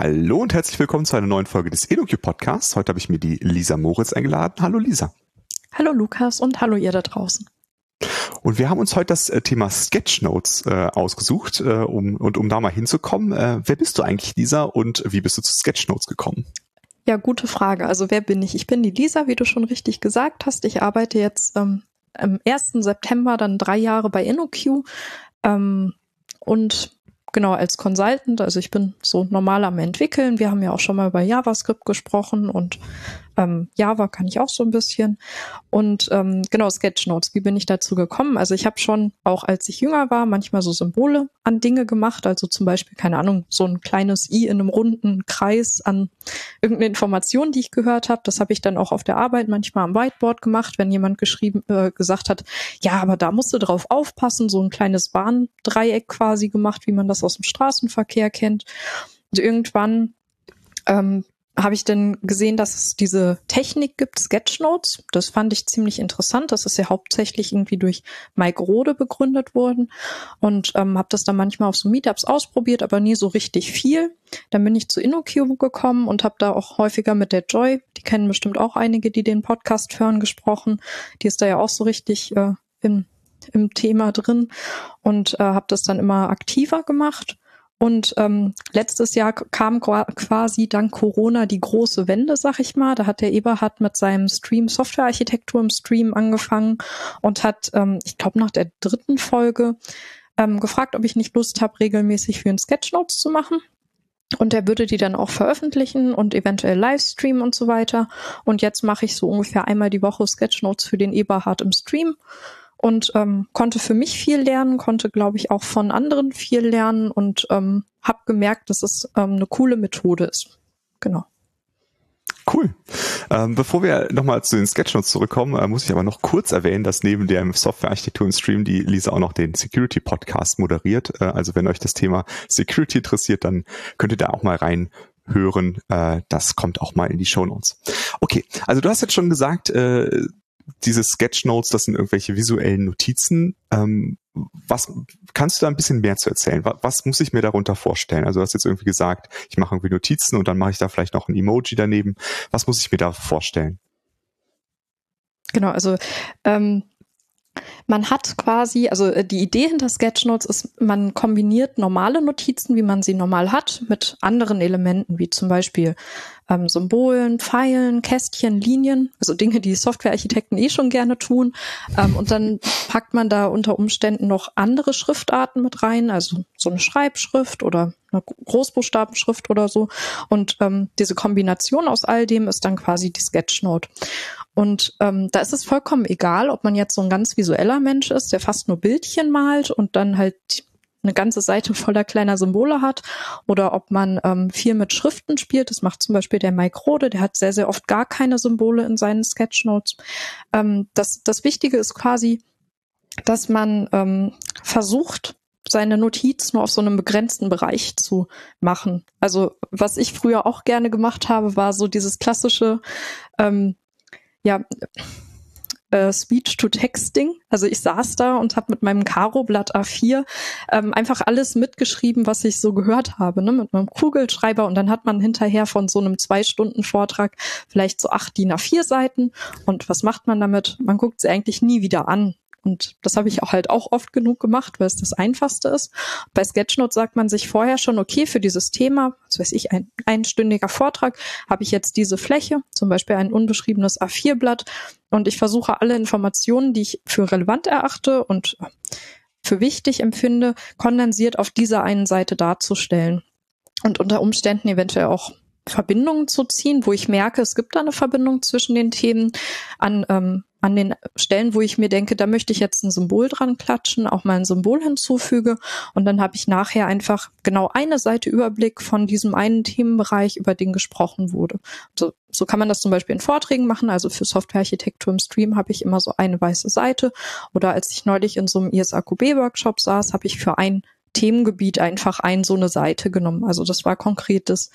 Hallo und herzlich willkommen zu einer neuen Folge des EduQ Podcasts. Heute habe ich mir die Lisa Moritz eingeladen. Hallo Lisa. Hallo Lukas und hallo ihr da draußen. Und wir haben uns heute das äh, Thema Sketchnotes äh, ausgesucht, äh, um, und um da mal hinzukommen. Äh, wer bist du eigentlich, Lisa, und wie bist du zu Sketchnotes gekommen? Ja, gute Frage. Also wer bin ich? Ich bin die Lisa, wie du schon richtig gesagt hast. Ich arbeite jetzt ähm, am 1. September dann drei Jahre bei InnoQ ähm, und genau als Consultant. Also ich bin so normal am entwickeln. Wir haben ja auch schon mal über JavaScript gesprochen und ähm, Java kann ich auch so ein bisschen. Und ähm, genau, Sketchnotes, wie bin ich dazu gekommen? Also ich habe schon, auch als ich jünger war, manchmal so Symbole an Dinge gemacht. Also zum Beispiel, keine Ahnung, so ein kleines i in einem runden Kreis an irgendeine Information, die ich gehört habe. Das habe ich dann auch auf der Arbeit manchmal am Whiteboard gemacht, wenn jemand geschrieben, äh, gesagt hat, ja, aber da musst du drauf aufpassen, so ein kleines Bahndreieck quasi gemacht, wie man das aus dem Straßenverkehr kennt. Und irgendwann ähm, habe ich dann gesehen, dass es diese Technik gibt, Sketchnotes. Das fand ich ziemlich interessant. Das ist ja hauptsächlich irgendwie durch Mike Rode begründet worden und ähm, habe das dann manchmal auf so Meetups ausprobiert, aber nie so richtig viel. Dann bin ich zu InnoQ gekommen und habe da auch häufiger mit der Joy, die kennen bestimmt auch einige, die den Podcast hören, gesprochen. Die ist da ja auch so richtig äh, im, im Thema drin und äh, habe das dann immer aktiver gemacht und ähm, letztes Jahr kam quasi dank Corona die große Wende, sag ich mal. Da hat der Eberhard mit seinem Stream Softwarearchitektur im Stream angefangen und hat, ähm, ich glaube, nach der dritten Folge ähm, gefragt, ob ich nicht Lust habe, regelmäßig für ihn Sketchnotes zu machen. Und er würde die dann auch veröffentlichen und eventuell Livestreamen und so weiter. Und jetzt mache ich so ungefähr einmal die Woche Sketchnotes für den Eberhard im Stream und ähm, konnte für mich viel lernen, konnte, glaube ich, auch von anderen viel lernen und ähm, habe gemerkt, dass es ähm, eine coole Methode ist. Genau. Cool. Ähm, bevor wir nochmal zu den Sketchnotes zurückkommen, äh, muss ich aber noch kurz erwähnen, dass neben dem Softwarearchitektur im Stream die Lisa auch noch den Security Podcast moderiert. Äh, also wenn euch das Thema Security interessiert, dann könnt ihr da auch mal rein hören. Äh, das kommt auch mal in die Show Notes. Okay, also du hast jetzt schon gesagt, äh, diese Sketchnotes, das sind irgendwelche visuellen Notizen. Ähm, was kannst du da ein bisschen mehr zu erzählen? Was, was, muss ich mir darunter vorstellen? Also du hast jetzt irgendwie gesagt, ich mache irgendwie Notizen und dann mache ich da vielleicht noch ein Emoji daneben. Was muss ich mir da vorstellen? Genau, also ähm, man hat quasi, also äh, die Idee hinter Sketchnotes ist, man kombiniert normale Notizen, wie man sie normal hat, mit anderen Elementen, wie zum Beispiel ähm, Symbolen, Pfeilen, Kästchen, Linien, also Dinge, die Softwarearchitekten eh schon gerne tun. Ähm, und dann packt man da unter Umständen noch andere Schriftarten mit rein, also so eine Schreibschrift oder eine Großbuchstabenschrift oder so. Und ähm, diese Kombination aus all dem ist dann quasi die Sketchnote. Und ähm, da ist es vollkommen egal, ob man jetzt so ein ganz visueller Mensch ist, der fast nur Bildchen malt und dann halt eine ganze Seite voller kleiner Symbole hat oder ob man ähm, viel mit Schriften spielt. Das macht zum Beispiel der Mike Rode, der hat sehr, sehr oft gar keine Symbole in seinen Sketchnotes. Ähm, das, das Wichtige ist quasi, dass man ähm, versucht, seine Notiz nur auf so einem begrenzten Bereich zu machen. Also was ich früher auch gerne gemacht habe, war so dieses klassische, ähm, ja, äh, Speech-to-Texting. Also ich saß da und habe mit meinem Karo-Blatt A4 ähm, einfach alles mitgeschrieben, was ich so gehört habe, ne? mit meinem Kugelschreiber. Und dann hat man hinterher von so einem Zwei-Stunden-Vortrag vielleicht so acht DIN A4 Seiten. Und was macht man damit? Man guckt sie eigentlich nie wieder an. Und das habe ich auch halt auch oft genug gemacht, weil es das Einfachste ist. Bei Sketchnote sagt man sich vorher schon, okay, für dieses Thema, was weiß ich, ein einstündiger Vortrag, habe ich jetzt diese Fläche, zum Beispiel ein unbeschriebenes A4-Blatt. Und ich versuche alle Informationen, die ich für relevant erachte und für wichtig empfinde, kondensiert auf dieser einen Seite darzustellen. Und unter Umständen eventuell auch Verbindungen zu ziehen, wo ich merke, es gibt da eine Verbindung zwischen den Themen an ähm, an den Stellen, wo ich mir denke, da möchte ich jetzt ein Symbol dran klatschen, auch mal ein Symbol hinzufüge und dann habe ich nachher einfach genau eine Seite Überblick von diesem einen Themenbereich, über den gesprochen wurde. So, so kann man das zum Beispiel in Vorträgen machen. Also für Softwarearchitektur im Stream habe ich immer so eine weiße Seite oder als ich neulich in so einem ISAQB-Workshop saß, habe ich für ein Themengebiet einfach ein so eine Seite genommen. Also das war konkretes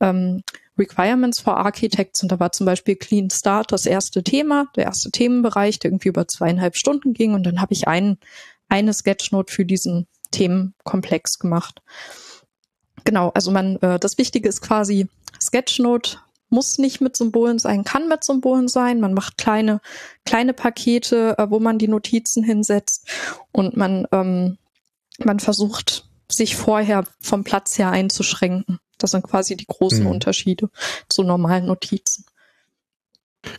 ähm, Requirements for Architects und da war zum Beispiel Clean Start das erste Thema, der erste Themenbereich, der irgendwie über zweieinhalb Stunden ging und dann habe ich ein, eine Sketchnote für diesen Themenkomplex gemacht. Genau, also man, äh, das Wichtige ist quasi Sketchnote muss nicht mit Symbolen sein, kann mit Symbolen sein. Man macht kleine, kleine Pakete, äh, wo man die Notizen hinsetzt und man, ähm, man versucht, sich vorher vom Platz her einzuschränken. Das sind quasi die großen mhm. Unterschiede zu normalen Notizen.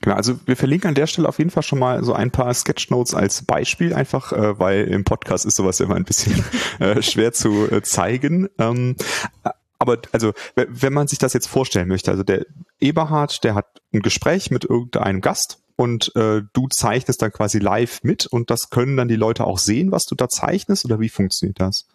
Genau, also wir verlinken an der Stelle auf jeden Fall schon mal so ein paar Sketchnotes als Beispiel, einfach äh, weil im Podcast ist sowas immer ein bisschen äh, schwer zu äh, zeigen. Ähm, aber also, wenn man sich das jetzt vorstellen möchte, also der Eberhard, der hat ein Gespräch mit irgendeinem Gast und äh, du zeichnest dann quasi live mit und das können dann die Leute auch sehen, was du da zeichnest oder wie funktioniert das?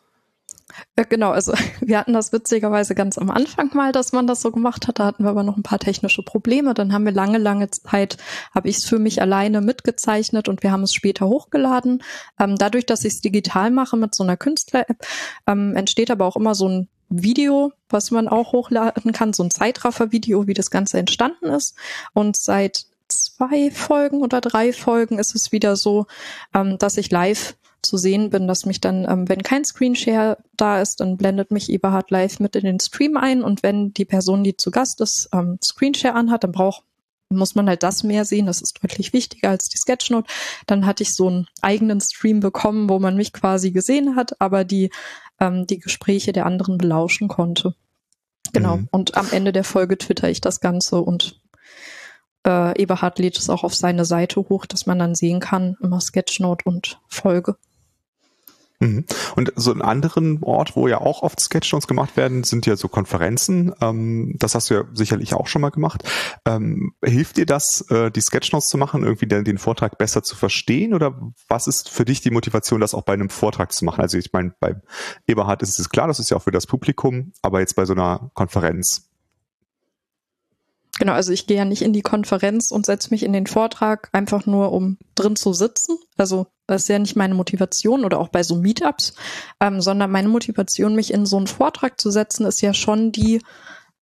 Äh, genau, also wir hatten das witzigerweise ganz am Anfang mal, dass man das so gemacht hat. Da hatten wir aber noch ein paar technische Probleme. Dann haben wir lange, lange Zeit, habe ich es für mich alleine mitgezeichnet und wir haben es später hochgeladen. Ähm, dadurch, dass ich es digital mache mit so einer Künstler-App, ähm, entsteht aber auch immer so ein Video, was man auch hochladen kann, so ein Zeitraffer-Video, wie das Ganze entstanden ist. Und seit zwei Folgen oder drei Folgen ist es wieder so, ähm, dass ich live zu sehen bin, dass mich dann, ähm, wenn kein Screenshare da ist, dann blendet mich Eberhard live mit in den Stream ein und wenn die Person, die zu Gast ist, ähm, Screenshare anhat, dann braucht muss man halt das mehr sehen. Das ist deutlich wichtiger als die Sketchnote. Dann hatte ich so einen eigenen Stream bekommen, wo man mich quasi gesehen hat, aber die, ähm, die Gespräche der anderen belauschen konnte. Genau. Mhm. Und am Ende der Folge twitter ich das Ganze und äh, Eberhard lädt es auch auf seine Seite hoch, dass man dann sehen kann, immer Sketchnote und Folge. Mhm. Und so einen anderen Ort, wo ja auch oft Sketchnotes gemacht werden, sind ja so Konferenzen. Ähm, das hast du ja sicherlich auch schon mal gemacht. Ähm, hilft dir das, äh, die Sketchnotes zu machen, irgendwie den, den, Vortrag besser zu verstehen? Oder was ist für dich die Motivation, das auch bei einem Vortrag zu machen? Also ich meine, bei Eberhard ist es klar, das ist ja auch für das Publikum, aber jetzt bei so einer Konferenz, Genau, also ich gehe ja nicht in die Konferenz und setze mich in den Vortrag einfach nur, um drin zu sitzen. Also das ist ja nicht meine Motivation oder auch bei so Meetups, ähm, sondern meine Motivation, mich in so einen Vortrag zu setzen, ist ja schon die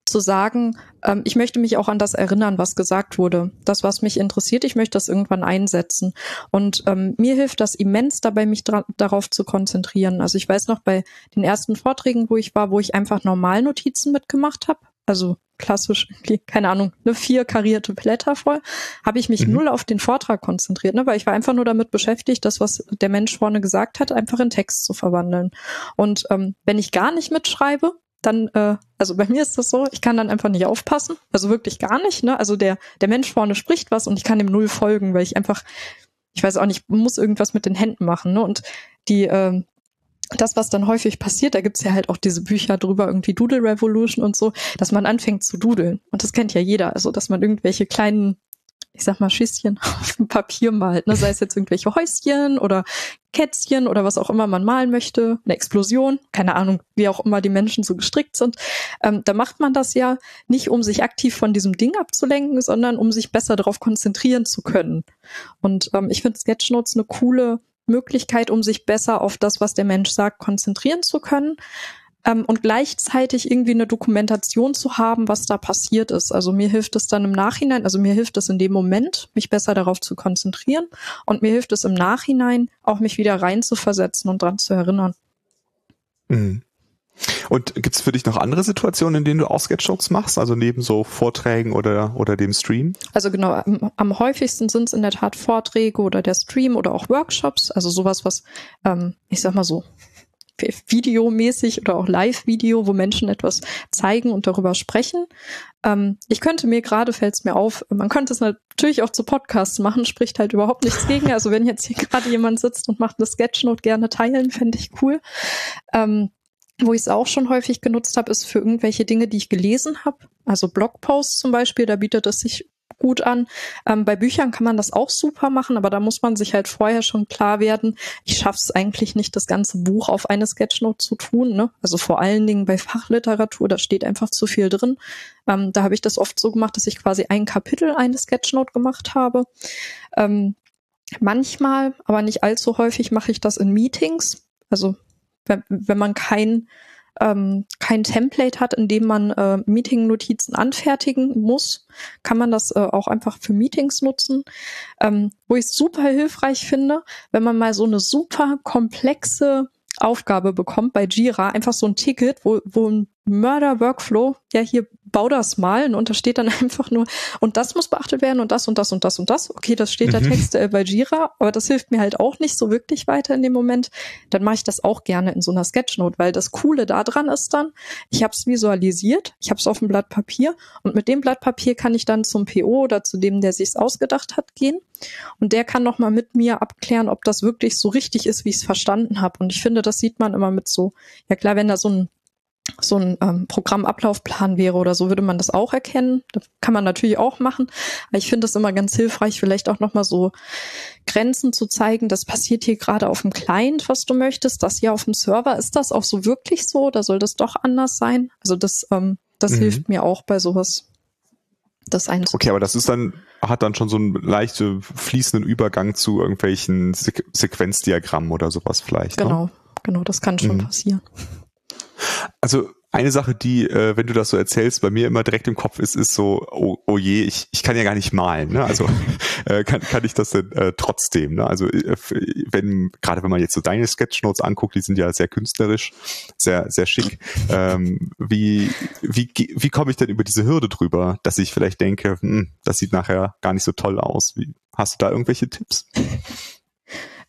zu sagen, ähm, ich möchte mich auch an das erinnern, was gesagt wurde. Das, was mich interessiert, ich möchte das irgendwann einsetzen. Und ähm, mir hilft das immens dabei, mich darauf zu konzentrieren. Also ich weiß noch bei den ersten Vorträgen, wo ich war, wo ich einfach normal Notizen mitgemacht habe. Also klassisch, keine Ahnung, eine vier karierte Blätter voll, habe ich mich mhm. null auf den Vortrag konzentriert, ne, weil ich war einfach nur damit beschäftigt, das, was der Mensch vorne gesagt hat, einfach in Text zu verwandeln. Und ähm, wenn ich gar nicht mitschreibe, dann, äh, also bei mir ist das so, ich kann dann einfach nicht aufpassen, also wirklich gar nicht, ne? Also der, der Mensch vorne spricht was und ich kann dem null folgen, weil ich einfach, ich weiß auch nicht, muss irgendwas mit den Händen machen, ne? Und die, äh, das, was dann häufig passiert, da gibt's ja halt auch diese Bücher drüber, irgendwie Doodle Revolution und so, dass man anfängt zu dudeln. Und das kennt ja jeder. Also, dass man irgendwelche kleinen, ich sag mal, Schisschen auf dem Papier malt, ne? sei es jetzt irgendwelche Häuschen oder Kätzchen oder was auch immer man malen möchte, eine Explosion, keine Ahnung, wie auch immer die Menschen so gestrickt sind. Ähm, da macht man das ja nicht, um sich aktiv von diesem Ding abzulenken, sondern um sich besser darauf konzentrieren zu können. Und ähm, ich finde Sketchnotes eine coole Möglichkeit, um sich besser auf das, was der Mensch sagt, konzentrieren zu können ähm, und gleichzeitig irgendwie eine Dokumentation zu haben, was da passiert ist. Also mir hilft es dann im Nachhinein, also mir hilft es in dem Moment, mich besser darauf zu konzentrieren und mir hilft es im Nachhinein auch mich wieder rein zu versetzen und dran zu erinnern. Mhm. Und gibt's für dich noch andere Situationen, in denen du auch Sketchnotes machst, also neben so Vorträgen oder, oder dem Stream? Also genau, am, am häufigsten sind es in der Tat Vorträge oder der Stream oder auch Workshops, also sowas, was, ähm, ich sag mal so, videomäßig oder auch Live-Video, wo Menschen etwas zeigen und darüber sprechen. Ähm, ich könnte mir gerade, fällt es mir auf, man könnte es natürlich auch zu Podcasts machen, spricht halt überhaupt nichts gegen. Also wenn jetzt hier gerade jemand sitzt und macht eine Sketchnote, gerne teilen, fände ich cool. Ähm, wo ich es auch schon häufig genutzt habe, ist für irgendwelche Dinge, die ich gelesen habe. Also Blogposts zum Beispiel, da bietet es sich gut an. Ähm, bei Büchern kann man das auch super machen, aber da muss man sich halt vorher schon klar werden, ich schaffe es eigentlich nicht, das ganze Buch auf eine Sketchnote zu tun. Ne? Also vor allen Dingen bei Fachliteratur, da steht einfach zu viel drin. Ähm, da habe ich das oft so gemacht, dass ich quasi ein Kapitel eine Sketchnote gemacht habe. Ähm, manchmal, aber nicht allzu häufig, mache ich das in Meetings. Also wenn, wenn man kein, ähm, kein Template hat, in dem man äh, Meeting-Notizen anfertigen muss, kann man das äh, auch einfach für Meetings nutzen. Ähm, wo ich es super hilfreich finde, wenn man mal so eine super komplexe Aufgabe bekommt bei Jira, einfach so ein Ticket, wo, wo ein Mörder-Workflow, ja, hier bau das mal und da steht dann einfach nur, und das muss beachtet werden und das und das und das und das. Okay, das steht mhm. der Text äh, bei Jira, aber das hilft mir halt auch nicht so wirklich weiter in dem Moment. Dann mache ich das auch gerne in so einer Sketchnote, weil das Coole daran ist dann, ich habe es visualisiert, ich habe es auf dem Blatt Papier und mit dem Blatt Papier kann ich dann zum PO oder zu dem, der sich's ausgedacht hat, gehen und der kann nochmal mit mir abklären, ob das wirklich so richtig ist, wie ich es verstanden habe. Und ich finde, das sieht man immer mit so, ja klar, wenn da so ein so ein ähm, Programmablaufplan wäre oder so, würde man das auch erkennen. Das kann man natürlich auch machen. Aber ich finde es immer ganz hilfreich, vielleicht auch nochmal so Grenzen zu zeigen. Das passiert hier gerade auf dem Client, was du möchtest. Das hier auf dem Server, ist das auch so wirklich so oder soll das doch anders sein? Also das, ähm, das mhm. hilft mir auch bei sowas. Das. Okay, aber das ist dann, hat dann schon so einen leichten fließenden Übergang zu irgendwelchen Se Sequenzdiagrammen oder sowas vielleicht. Ne? Genau, ne? genau, das kann schon mhm. passieren. Also eine Sache, die, äh, wenn du das so erzählst, bei mir immer direkt im Kopf ist, ist so, oh, oh je, ich, ich kann ja gar nicht malen. Ne? Also äh, kann, kann ich das denn äh, trotzdem? Ne? Also äh, wenn, gerade wenn man jetzt so deine Sketchnotes anguckt, die sind ja sehr künstlerisch, sehr, sehr schick. Ähm, wie, wie, wie komme ich denn über diese Hürde drüber, dass ich vielleicht denke, hm, das sieht nachher gar nicht so toll aus? Wie, hast du da irgendwelche Tipps?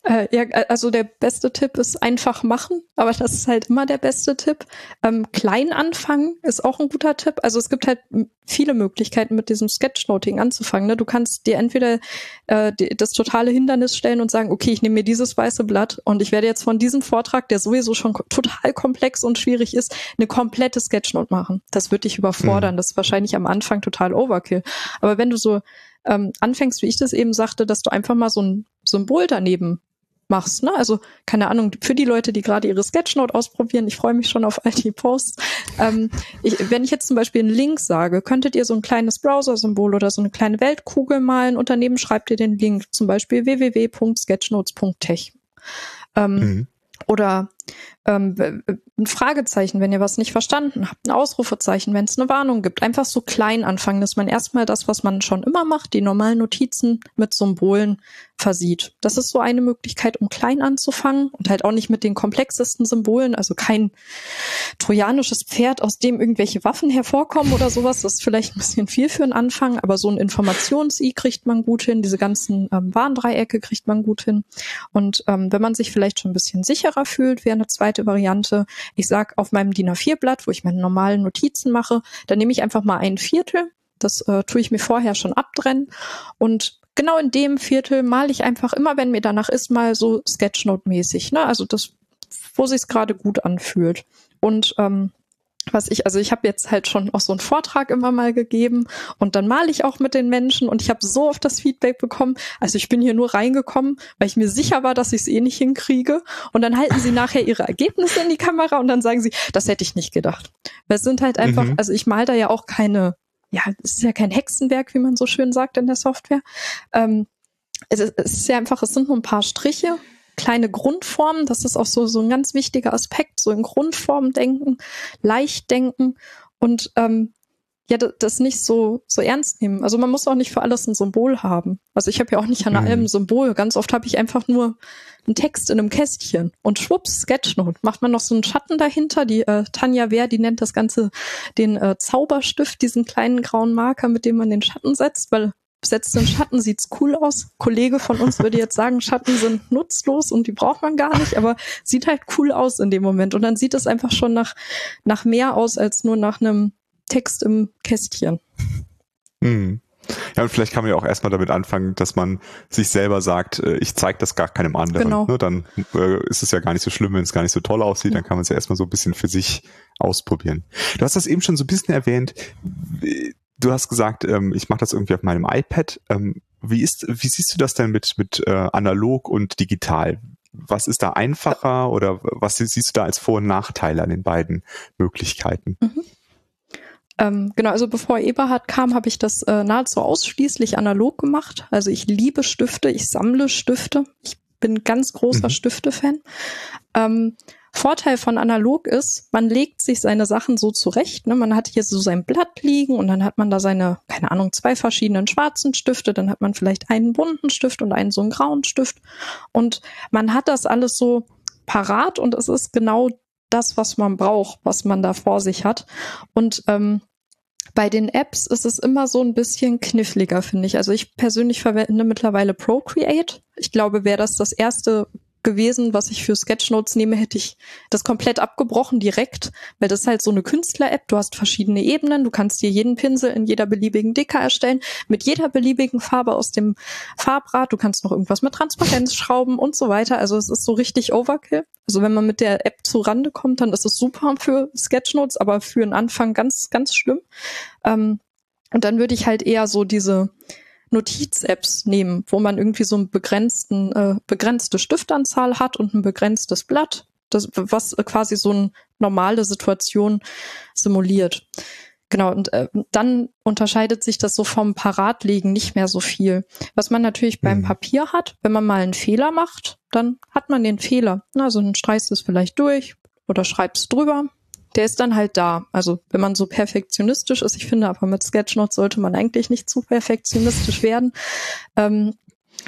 Äh, ja, äh, also der beste Tipp ist einfach machen, aber das ist halt immer der beste Tipp. Ähm, klein anfangen ist auch ein guter Tipp. Also es gibt halt viele Möglichkeiten, mit diesem Sketchnoting anzufangen. Ne? Du kannst dir entweder äh, die, das totale Hindernis stellen und sagen, okay, ich nehme mir dieses weiße Blatt und ich werde jetzt von diesem Vortrag, der sowieso schon total komplex und schwierig ist, eine komplette Sketchnote machen. Das wird dich überfordern. Mhm. Das ist wahrscheinlich am Anfang total Overkill. Aber wenn du so ähm, anfängst, wie ich das eben sagte, dass du einfach mal so ein Symbol daneben machst. Ne? Also keine Ahnung, für die Leute, die gerade ihre Sketchnote ausprobieren, ich freue mich schon auf all die Posts. Ähm, ich, wenn ich jetzt zum Beispiel einen Link sage, könntet ihr so ein kleines Browser-Symbol oder so eine kleine Weltkugel malen und daneben schreibt ihr den Link, zum Beispiel www.sketchnotes.tech. Ähm, mhm. Oder ähm, ein Fragezeichen, wenn ihr was nicht verstanden habt, ein Ausrufezeichen, wenn es eine Warnung gibt. Einfach so klein anfangen, dass man erstmal das, was man schon immer macht, die normalen Notizen mit Symbolen versieht. Das ist so eine Möglichkeit, um klein anzufangen und halt auch nicht mit den komplexesten Symbolen, also kein trojanisches Pferd, aus dem irgendwelche Waffen hervorkommen oder sowas. Das ist vielleicht ein bisschen viel für einen Anfang, aber so ein Informations-I kriegt man gut hin, diese ganzen ähm, Warndreiecke kriegt man gut hin. Und ähm, wenn man sich vielleicht schon ein bisschen sicherer fühlt, wäre eine zweite Variante. Ich sag auf meinem DIN A4-Blatt, wo ich meine normalen Notizen mache, da nehme ich einfach mal ein Viertel. Das äh, tue ich mir vorher schon abtrennen. Und genau in dem Viertel male ich einfach immer, wenn mir danach ist, mal so Sketchnote-mäßig. Ne? Also das, wo sich gerade gut anfühlt. Und ähm, was ich, also ich habe jetzt halt schon auch so einen Vortrag immer mal gegeben und dann male ich auch mit den Menschen und ich habe so oft das Feedback bekommen. Also ich bin hier nur reingekommen, weil ich mir sicher war, dass ich es eh nicht hinkriege. Und dann halten sie nachher ihre Ergebnisse in die Kamera und dann sagen sie, das hätte ich nicht gedacht. Weil es sind halt einfach, mhm. also ich mal da ja auch keine, ja, es ist ja kein Hexenwerk, wie man so schön sagt in der Software. Ähm, es, ist, es ist ja einfach, es sind nur ein paar Striche kleine Grundformen. Das ist auch so, so ein ganz wichtiger Aspekt, so in Grundformen denken, leicht denken und ähm, ja, das nicht so, so ernst nehmen. Also man muss auch nicht für alles ein Symbol haben. Also ich habe ja auch nicht an mhm. allem ein Symbol. Ganz oft habe ich einfach nur einen Text in einem Kästchen und schwupps, Sketchnote. Macht man noch so einen Schatten dahinter. Die äh, Tanja Wehr, die nennt das Ganze den äh, Zauberstift, diesen kleinen grauen Marker, mit dem man den Schatten setzt, weil setzt den Schatten, sieht's cool aus. Kollege von uns würde jetzt sagen, Schatten sind nutzlos und die braucht man gar nicht, aber sieht halt cool aus in dem Moment. Und dann sieht es einfach schon nach, nach mehr aus als nur nach einem Text im Kästchen. Hm. Ja, und vielleicht kann man ja auch erstmal damit anfangen, dass man sich selber sagt, äh, ich zeige das gar keinem anderen. Genau. Ne? Dann äh, ist es ja gar nicht so schlimm, wenn es gar nicht so toll aussieht, ja. dann kann man es ja erstmal so ein bisschen für sich ausprobieren. Du hast das eben schon so ein bisschen erwähnt du hast gesagt, ähm, ich mache das irgendwie auf meinem iPad. Ähm, wie ist, wie siehst du das denn mit mit äh, analog und digital? Was ist da einfacher oder was siehst du da als Vor- und Nachteile an den beiden Möglichkeiten? Mhm. Ähm, genau, also bevor Eberhard kam, habe ich das äh, nahezu ausschließlich analog gemacht. Also ich liebe Stifte, ich sammle Stifte. Ich bin ganz großer mhm. Stifte-Fan. Ähm, Vorteil von analog ist, man legt sich seine Sachen so zurecht. Ne? Man hat hier so sein Blatt liegen und dann hat man da seine, keine Ahnung, zwei verschiedenen schwarzen Stifte, dann hat man vielleicht einen bunten Stift und einen so einen grauen Stift. Und man hat das alles so parat und es ist genau das, was man braucht, was man da vor sich hat. Und ähm, bei den Apps ist es immer so ein bisschen kniffliger, finde ich. Also ich persönlich verwende mittlerweile Procreate. Ich glaube, wäre das das erste gewesen, was ich für Sketchnotes nehme, hätte ich das komplett abgebrochen direkt, weil das ist halt so eine Künstler-App. Du hast verschiedene Ebenen, du kannst dir jeden Pinsel in jeder beliebigen Dicke erstellen, mit jeder beliebigen Farbe aus dem Farbrad. Du kannst noch irgendwas mit Transparenz schrauben und so weiter. Also es ist so richtig Overkill. Also wenn man mit der App zu Rande kommt, dann ist es super für Sketchnotes, aber für den Anfang ganz, ganz schlimm. Ähm, und dann würde ich halt eher so diese Notiz-Apps nehmen, wo man irgendwie so ein begrenzten, äh, begrenzte Stiftanzahl hat und ein begrenztes Blatt, das, was quasi so eine normale Situation simuliert. Genau, und äh, dann unterscheidet sich das so vom Paratlegen nicht mehr so viel. Was man natürlich beim mhm. Papier hat, wenn man mal einen Fehler macht, dann hat man den Fehler. Also dann streichst du es vielleicht durch oder schreibst drüber, der ist dann halt da. Also wenn man so perfektionistisch ist, ich finde aber mit Sketchnotes sollte man eigentlich nicht zu perfektionistisch werden, ähm,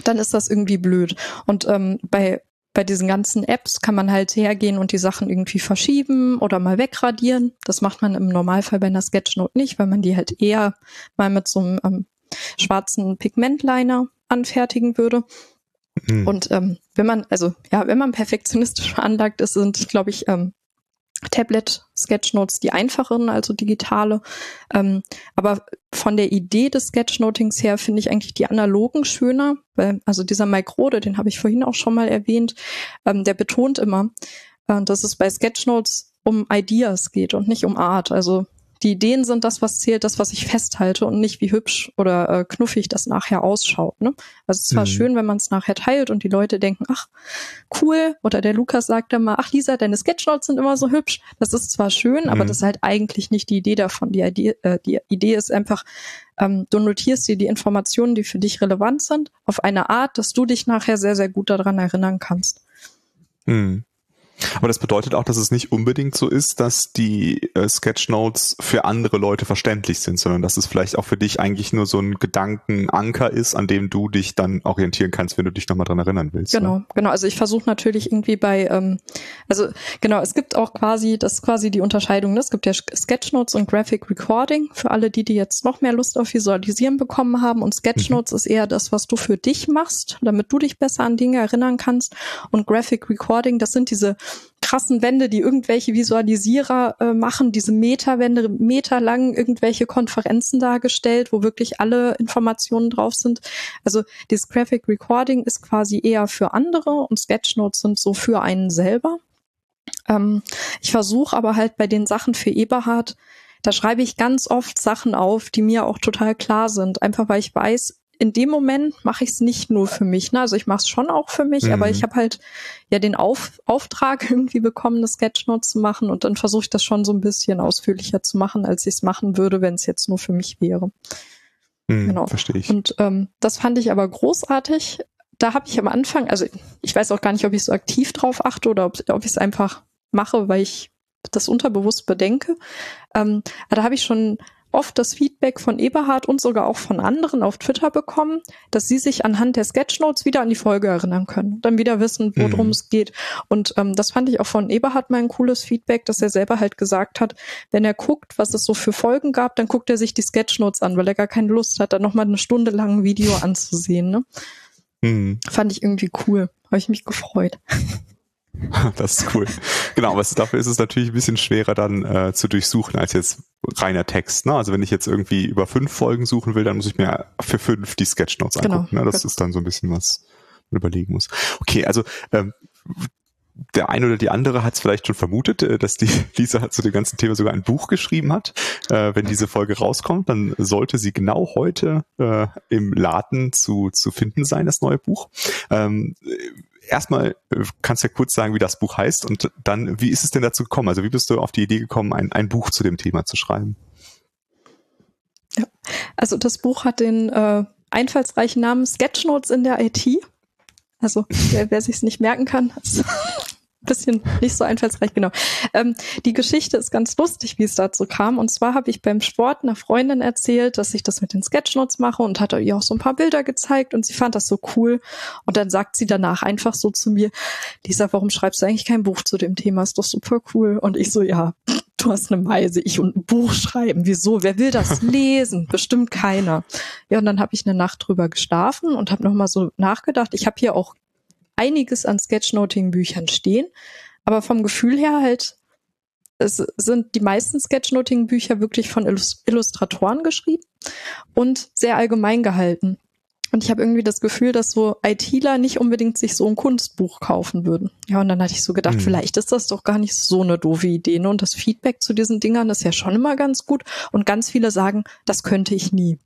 dann ist das irgendwie blöd. Und ähm, bei bei diesen ganzen Apps kann man halt hergehen und die Sachen irgendwie verschieben oder mal wegradieren. Das macht man im Normalfall bei einer Sketchnote nicht, weil man die halt eher mal mit so einem ähm, schwarzen Pigmentliner anfertigen würde. Mhm. Und ähm, wenn man, also ja, wenn man perfektionistisch veranlagt ist, sind, glaube ich, ähm, Tablet-Sketchnotes die einfacheren, also digitale. Ähm, aber von der Idee des Sketchnotings her finde ich eigentlich die analogen schöner, weil also dieser Mike Rode, den habe ich vorhin auch schon mal erwähnt, ähm, der betont immer, äh, dass es bei Sketchnotes um Ideas geht und nicht um Art. Also die Ideen sind das, was zählt, das, was ich festhalte und nicht wie hübsch oder äh, knuffig das nachher ausschaut. Ne? Also es ist zwar mhm. schön, wenn man es nachher teilt und die Leute denken, ach, cool, oder der Lukas sagt dann mal, ach Lisa, deine Sketchnotes sind immer so hübsch. Das ist zwar schön, mhm. aber das ist halt eigentlich nicht die Idee davon. Die Idee, äh, die Idee ist einfach, ähm, du notierst dir die Informationen, die für dich relevant sind, auf eine Art, dass du dich nachher sehr, sehr gut daran erinnern kannst. Mhm. Aber das bedeutet auch, dass es nicht unbedingt so ist, dass die äh, Sketchnotes für andere Leute verständlich sind, sondern dass es vielleicht auch für dich eigentlich nur so ein Gedankenanker ist, an dem du dich dann orientieren kannst, wenn du dich nochmal dran erinnern willst. Genau, ne? genau. Also ich versuche natürlich irgendwie bei, ähm, also genau, es gibt auch quasi, das ist quasi die Unterscheidung, ne? es gibt ja Sketchnotes und Graphic Recording für alle die, die jetzt noch mehr Lust auf Visualisieren bekommen haben und Sketchnotes mhm. ist eher das, was du für dich machst, damit du dich besser an Dinge erinnern kannst und Graphic Recording, das sind diese krassen Wände, die irgendwelche Visualisierer äh, machen, diese Meterwände, meterlang irgendwelche Konferenzen dargestellt, wo wirklich alle Informationen drauf sind. Also das Graphic Recording ist quasi eher für andere und Sketchnotes sind so für einen selber. Ähm, ich versuche aber halt bei den Sachen für Eberhard, da schreibe ich ganz oft Sachen auf, die mir auch total klar sind, einfach weil ich weiß, in dem Moment mache ich es nicht nur für mich. Ne? Also ich mache es schon auch für mich, mhm. aber ich habe halt ja den Auf Auftrag irgendwie bekommen, eine Sketchnote zu machen und dann versuche ich das schon so ein bisschen ausführlicher zu machen, als ich es machen würde, wenn es jetzt nur für mich wäre. Mhm, genau. Verstehe ich. Und ähm, das fand ich aber großartig. Da habe ich am Anfang, also ich weiß auch gar nicht, ob ich so aktiv drauf achte oder ob, ob ich es einfach mache, weil ich das unterbewusst bedenke. Ähm, da habe ich schon oft das Feedback von Eberhard und sogar auch von anderen auf Twitter bekommen, dass sie sich anhand der Sketchnotes wieder an die Folge erinnern können, dann wieder wissen, worum mhm. es geht. Und ähm, das fand ich auch von Eberhard mal ein cooles Feedback, dass er selber halt gesagt hat, wenn er guckt, was es so für Folgen gab, dann guckt er sich die Sketchnotes an, weil er gar keine Lust hat, dann nochmal eine Stunde lang ein Video anzusehen. Ne? Mhm. Fand ich irgendwie cool. Habe ich mich gefreut. Das ist cool. Genau, aber dafür ist es natürlich ein bisschen schwerer dann äh, zu durchsuchen als jetzt reiner Text. Ne? Also wenn ich jetzt irgendwie über fünf Folgen suchen will, dann muss ich mir für fünf die Sketchnotes genau. angucken. Ne? Das ist dann so ein bisschen was man überlegen muss. Okay, also ähm, der eine oder die andere hat es vielleicht schon vermutet, äh, dass die Lisa zu dem ganzen Thema sogar ein Buch geschrieben hat. Äh, wenn diese Folge rauskommt, dann sollte sie genau heute äh, im Laden zu, zu finden sein, das neue Buch. Ähm, erstmal äh, kannst du ja kurz sagen, wie das Buch heißt und dann, wie ist es denn dazu gekommen? Also wie bist du auf die Idee gekommen, ein, ein Buch zu dem Thema zu schreiben? Ja, also das Buch hat den äh, einfallsreichen Namen Sketchnotes in der IT. Also wer, wer sich es nicht merken kann. bisschen nicht so einfallsreich, genau. Ähm, die Geschichte ist ganz lustig, wie es dazu kam. Und zwar habe ich beim Sport einer Freundin erzählt, dass ich das mit den Sketchnotes mache und hatte ihr auch so ein paar Bilder gezeigt und sie fand das so cool. Und dann sagt sie danach einfach so zu mir, Lisa, warum schreibst du eigentlich kein Buch zu dem Thema? Ist doch super cool. Und ich so, ja, du hast eine Meise, ich und ein Buch schreiben. Wieso? Wer will das lesen? Bestimmt keiner. Ja, und dann habe ich eine Nacht drüber geschlafen und habe nochmal so nachgedacht. Ich habe hier auch einiges an Sketchnoting-Büchern stehen, aber vom Gefühl her halt es sind die meisten Sketchnoting-Bücher wirklich von Illustratoren geschrieben und sehr allgemein gehalten. Und ich habe irgendwie das Gefühl, dass so ITler nicht unbedingt sich so ein Kunstbuch kaufen würden. Ja, und dann hatte ich so gedacht, mhm. vielleicht ist das doch gar nicht so eine doofe Idee. Ne? Und das Feedback zu diesen Dingern ist ja schon immer ganz gut. Und ganz viele sagen, das könnte ich nie.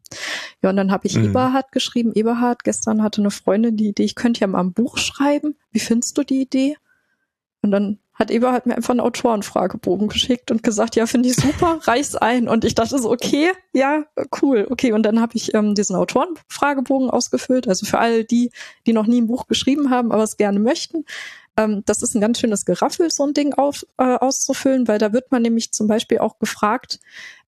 Ja, und dann habe ich mhm. Eberhard geschrieben. Eberhard, gestern hatte eine Freundin die Idee, ich könnte ja mal ein Buch schreiben. Wie findest du die Idee? Und dann hat Eberhard mir einfach einen Autorenfragebogen geschickt und gesagt, ja, finde ich super, reich's ein. Und ich dachte so, okay, ja, cool, okay. Und dann habe ich ähm, diesen Autorenfragebogen ausgefüllt, also für all die, die noch nie ein Buch geschrieben haben, aber es gerne möchten. Ähm, das ist ein ganz schönes Geraffel, so ein Ding auf, äh, auszufüllen, weil da wird man nämlich zum Beispiel auch gefragt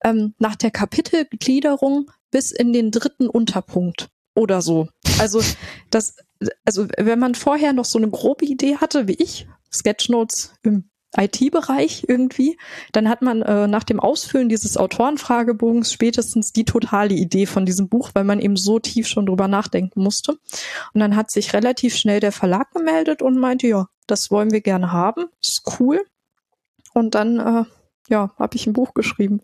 ähm, nach der Kapitelgliederung bis in den dritten Unterpunkt oder so. Also das, also wenn man vorher noch so eine grobe Idee hatte, wie ich, Sketchnotes im IT-Bereich irgendwie, dann hat man äh, nach dem Ausfüllen dieses Autorenfragebogens spätestens die totale Idee von diesem Buch, weil man eben so tief schon drüber nachdenken musste. Und dann hat sich relativ schnell der Verlag gemeldet und meinte, ja, das wollen wir gerne haben, ist cool. Und dann äh, ja, habe ich ein Buch geschrieben.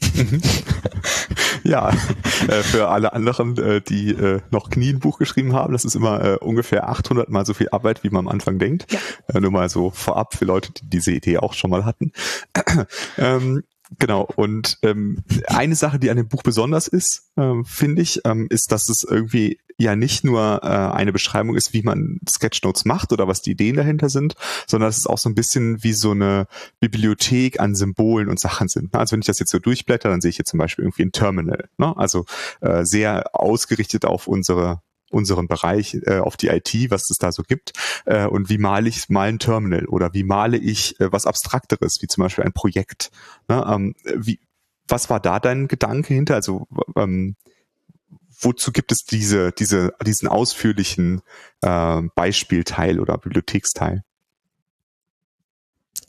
ja, äh, für alle anderen, äh, die äh, noch nie ein Buch geschrieben haben, das ist immer äh, ungefähr 800 mal so viel Arbeit, wie man am Anfang denkt. Ja. Äh, nur mal so vorab für Leute, die diese Idee auch schon mal hatten. ähm, Genau, und ähm, eine Sache, die an dem Buch besonders ist, ähm, finde ich, ähm, ist, dass es irgendwie ja nicht nur äh, eine Beschreibung ist, wie man Sketchnotes macht oder was die Ideen dahinter sind, sondern dass es auch so ein bisschen wie so eine Bibliothek an Symbolen und Sachen sind. Ne? Also wenn ich das jetzt so durchblätter, dann sehe ich hier zum Beispiel irgendwie ein Terminal. Ne? Also äh, sehr ausgerichtet auf unsere unseren Bereich, äh, auf die IT, was es da so gibt äh, und wie male ich mal ein Terminal oder wie male ich äh, was Abstrakteres, wie zum Beispiel ein Projekt. Ne? Ähm, wie, was war da dein Gedanke hinter? Also ähm, wozu gibt es diese, diese, diesen ausführlichen äh, Beispielteil oder Bibliotheksteil?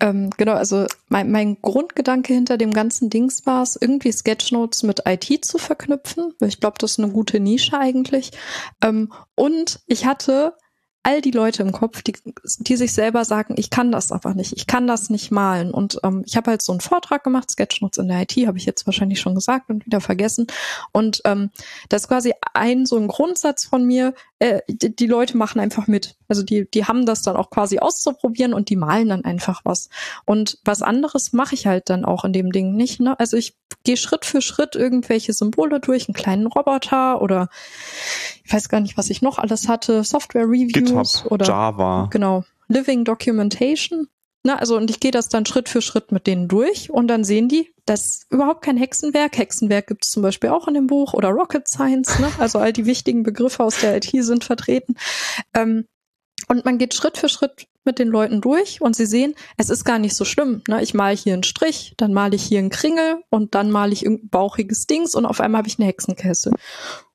Ähm, genau, also mein, mein Grundgedanke hinter dem ganzen Dings war es, irgendwie Sketchnotes mit IT zu verknüpfen. Ich glaube, das ist eine gute Nische eigentlich. Ähm, und ich hatte all die Leute im Kopf, die, die sich selber sagen, ich kann das einfach nicht, ich kann das nicht malen. Und ähm, ich habe halt so einen Vortrag gemacht, Sketchnotes in der IT, habe ich jetzt wahrscheinlich schon gesagt und wieder vergessen. Und ähm, das ist quasi ein so ein Grundsatz von mir, äh, die, die Leute machen einfach mit. Also die, die haben das dann auch quasi auszuprobieren und die malen dann einfach was. Und was anderes mache ich halt dann auch in dem Ding nicht. Ne? Also ich gehe Schritt für Schritt irgendwelche Symbole durch, einen kleinen Roboter oder ich weiß gar nicht, was ich noch alles hatte, Software Reviews oder Java. Genau, Living Documentation. Na, also und ich gehe das dann Schritt für Schritt mit denen durch und dann sehen die, das ist überhaupt kein Hexenwerk. Hexenwerk gibt es zum Beispiel auch in dem Buch oder Rocket Science. Ne? Also all die wichtigen Begriffe aus der IT sind vertreten. Ähm, und man geht Schritt für Schritt mit den Leuten durch und sie sehen, es ist gar nicht so schlimm. Ne? Ich male hier einen Strich, dann male ich hier einen Kringel und dann male ich irgendein bauchiges Dings und auf einmal habe ich eine Hexenkesse.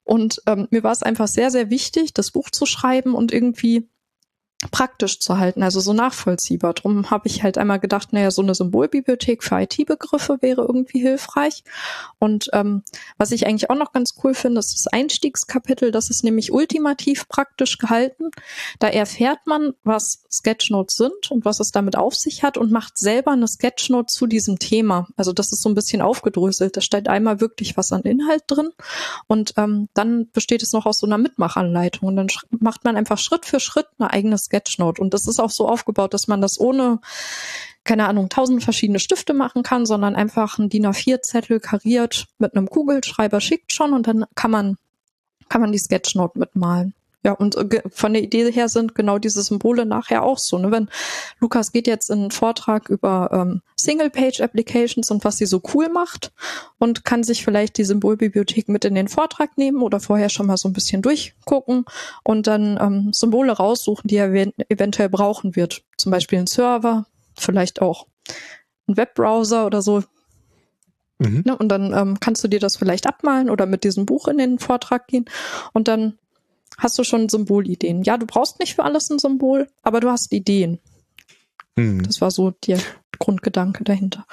Und ähm, mir war es einfach sehr, sehr wichtig, das Buch zu schreiben und irgendwie praktisch zu halten, also so nachvollziehbar. Drum habe ich halt einmal gedacht, naja, so eine Symbolbibliothek für IT-Begriffe wäre irgendwie hilfreich. Und ähm, was ich eigentlich auch noch ganz cool finde, ist das Einstiegskapitel. Das ist nämlich ultimativ praktisch gehalten. Da erfährt man, was Sketchnotes sind und was es damit auf sich hat und macht selber eine Sketchnote zu diesem Thema. Also das ist so ein bisschen aufgedröselt. Da steht einmal wirklich was an Inhalt drin und ähm, dann besteht es noch aus so einer Mitmachanleitung und dann macht man einfach Schritt für Schritt eine eigene Sketchnote. Und das ist auch so aufgebaut, dass man das ohne, keine Ahnung, tausend verschiedene Stifte machen kann, sondern einfach ein DIN A4-Zettel kariert mit einem Kugelschreiber schickt schon und dann kann man, kann man die Sketchnote mitmalen. Ja, und äh, von der Idee her sind genau diese Symbole nachher auch so. Ne? Wenn Lukas geht jetzt in einen Vortrag über ähm, Single-Page-Applications und was sie so cool macht und kann sich vielleicht die Symbolbibliothek mit in den Vortrag nehmen oder vorher schon mal so ein bisschen durchgucken und dann ähm, Symbole raussuchen, die er eventuell brauchen wird. Zum Beispiel ein Server, vielleicht auch ein Webbrowser oder so. Mhm. Ne? Und dann ähm, kannst du dir das vielleicht abmalen oder mit diesem Buch in den Vortrag gehen und dann hast du schon Symbolideen. Ja, du brauchst nicht für alles ein Symbol, aber du hast Ideen. Hm. Das war so der Grundgedanke dahinter.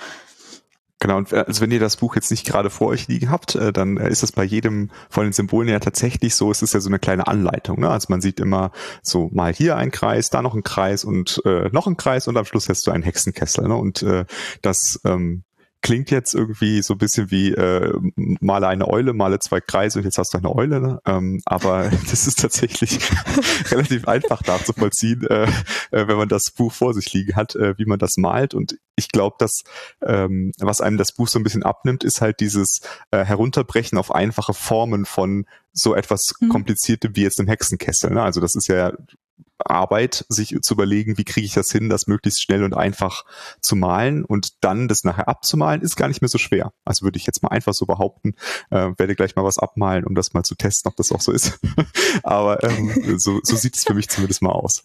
Genau, und äh, also wenn ihr das Buch jetzt nicht gerade vor euch liegen habt, äh, dann ist das bei jedem von den Symbolen ja tatsächlich so, es ist ja so eine kleine Anleitung. Ne? Also man sieht immer so mal hier ein Kreis, da noch ein Kreis und äh, noch ein Kreis und am Schluss hast du einen Hexenkessel. Ne? Und äh, das ähm, klingt jetzt irgendwie so ein bisschen wie äh, male eine Eule, male zwei Kreise und jetzt hast du eine Eule. Ne? Ähm, aber das ist tatsächlich relativ einfach nachzuvollziehen, äh, äh, wenn man das Buch vor sich liegen hat, äh, wie man das malt. Und ich glaube, dass ähm, was einem das Buch so ein bisschen abnimmt, ist halt dieses äh, Herunterbrechen auf einfache Formen von so etwas mhm. Kompliziertem wie jetzt einem Hexenkessel. Ne? Also das ist ja Arbeit, sich zu überlegen, wie kriege ich das hin, das möglichst schnell und einfach zu malen und dann das nachher abzumalen, ist gar nicht mehr so schwer. Also würde ich jetzt mal einfach so behaupten, äh, werde gleich mal was abmalen, um das mal zu testen, ob das auch so ist. Aber ähm, so, so sieht es für mich zumindest mal aus.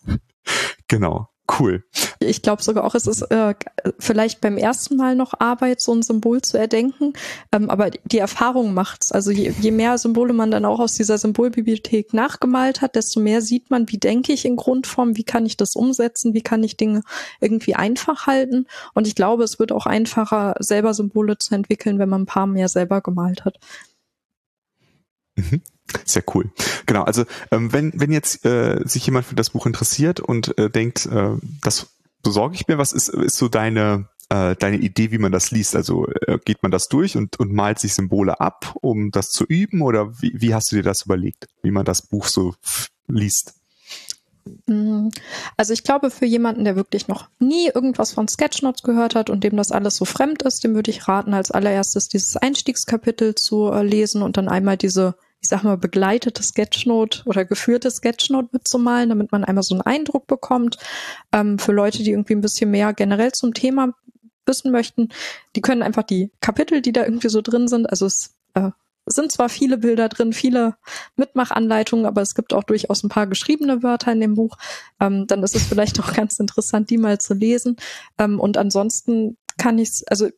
genau. Cool. Ich glaube sogar auch, es ist äh, vielleicht beim ersten Mal noch Arbeit, so ein Symbol zu erdenken, ähm, aber die Erfahrung macht's. Also je, je mehr Symbole man dann auch aus dieser Symbolbibliothek nachgemalt hat, desto mehr sieht man, wie denke ich in Grundform, wie kann ich das umsetzen, wie kann ich Dinge irgendwie einfach halten. Und ich glaube, es wird auch einfacher, selber Symbole zu entwickeln, wenn man ein paar mehr selber gemalt hat. Mhm. Sehr cool. Genau, also ähm, wenn, wenn jetzt äh, sich jemand für das Buch interessiert und äh, denkt, äh, das besorge ich mir, was ist, ist so deine, äh, deine Idee, wie man das liest? Also äh, geht man das durch und, und malt sich Symbole ab, um das zu üben oder wie, wie hast du dir das überlegt, wie man das Buch so liest? Mm, also ich glaube, für jemanden, der wirklich noch nie irgendwas von Sketchnotes gehört hat und dem das alles so fremd ist, dem würde ich raten, als allererstes dieses Einstiegskapitel zu äh, lesen und dann einmal diese ich sag mal, begleitete Sketchnote oder geführte Sketchnote mitzumalen, damit man einmal so einen Eindruck bekommt. Ähm, für Leute, die irgendwie ein bisschen mehr generell zum Thema wissen möchten, die können einfach die Kapitel, die da irgendwie so drin sind, also es äh, sind zwar viele Bilder drin, viele Mitmachanleitungen, aber es gibt auch durchaus ein paar geschriebene Wörter in dem Buch. Ähm, dann ist es vielleicht auch ganz interessant, die mal zu lesen. Ähm, und ansonsten kann ich also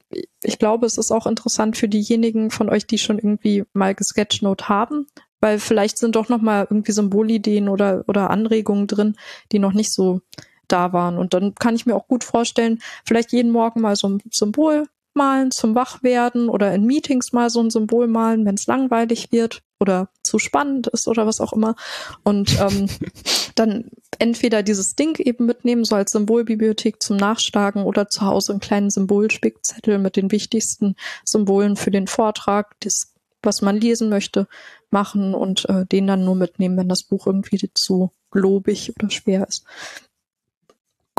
ich glaube, es ist auch interessant für diejenigen von euch, die schon irgendwie mal gesketchnote haben, weil vielleicht sind doch noch mal irgendwie Symbolideen oder oder Anregungen drin, die noch nicht so da waren. Und dann kann ich mir auch gut vorstellen, vielleicht jeden Morgen mal so ein Symbol malen zum Wachwerden oder in Meetings mal so ein Symbol malen, wenn es langweilig wird oder zu spannend ist oder was auch immer. Und ähm, dann entweder dieses Ding eben mitnehmen, so als Symbolbibliothek zum Nachschlagen oder zu Hause einen kleinen Symbolspickzettel mit den wichtigsten Symbolen für den Vortrag, das, was man lesen möchte, machen und äh, den dann nur mitnehmen, wenn das Buch irgendwie zu globig oder schwer ist.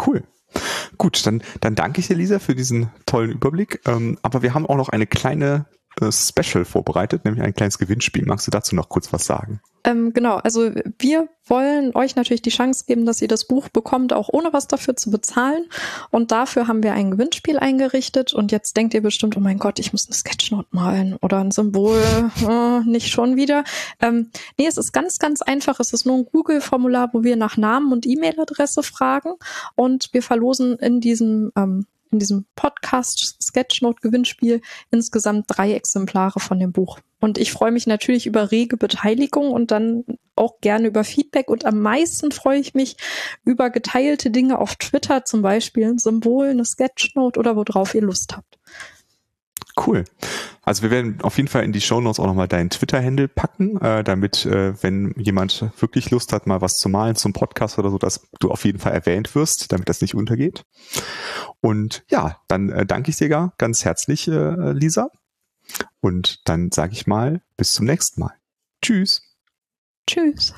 Cool. Gut, dann, dann danke ich dir, Lisa, für diesen tollen Überblick. Ähm, aber wir haben auch noch eine kleine Special vorbereitet, nämlich ein kleines Gewinnspiel. Magst du dazu noch kurz was sagen? Ähm, genau, also wir wollen euch natürlich die Chance geben, dass ihr das Buch bekommt, auch ohne was dafür zu bezahlen. Und dafür haben wir ein Gewinnspiel eingerichtet. Und jetzt denkt ihr bestimmt, oh mein Gott, ich muss eine Sketchnote malen oder ein Symbol, oh, nicht schon wieder. Ähm, nee, es ist ganz, ganz einfach. Es ist nur ein Google-Formular, wo wir nach Namen und E-Mail-Adresse fragen. Und wir verlosen in diesem ähm, in diesem Podcast Sketchnote Gewinnspiel insgesamt drei Exemplare von dem Buch. Und ich freue mich natürlich über rege Beteiligung und dann auch gerne über Feedback. Und am meisten freue ich mich über geteilte Dinge auf Twitter, zum Beispiel ein Symbol, eine Sketchnote oder worauf ihr Lust habt. Cool. Also wir werden auf jeden Fall in die Show Notes auch nochmal deinen Twitter-Handle packen, äh, damit, äh, wenn jemand wirklich Lust hat, mal was zu malen zum Podcast oder so, dass du auf jeden Fall erwähnt wirst, damit das nicht untergeht. Und ja, dann äh, danke ich dir gar ganz herzlich, äh, Lisa. Und dann sage ich mal, bis zum nächsten Mal. Tschüss. Tschüss.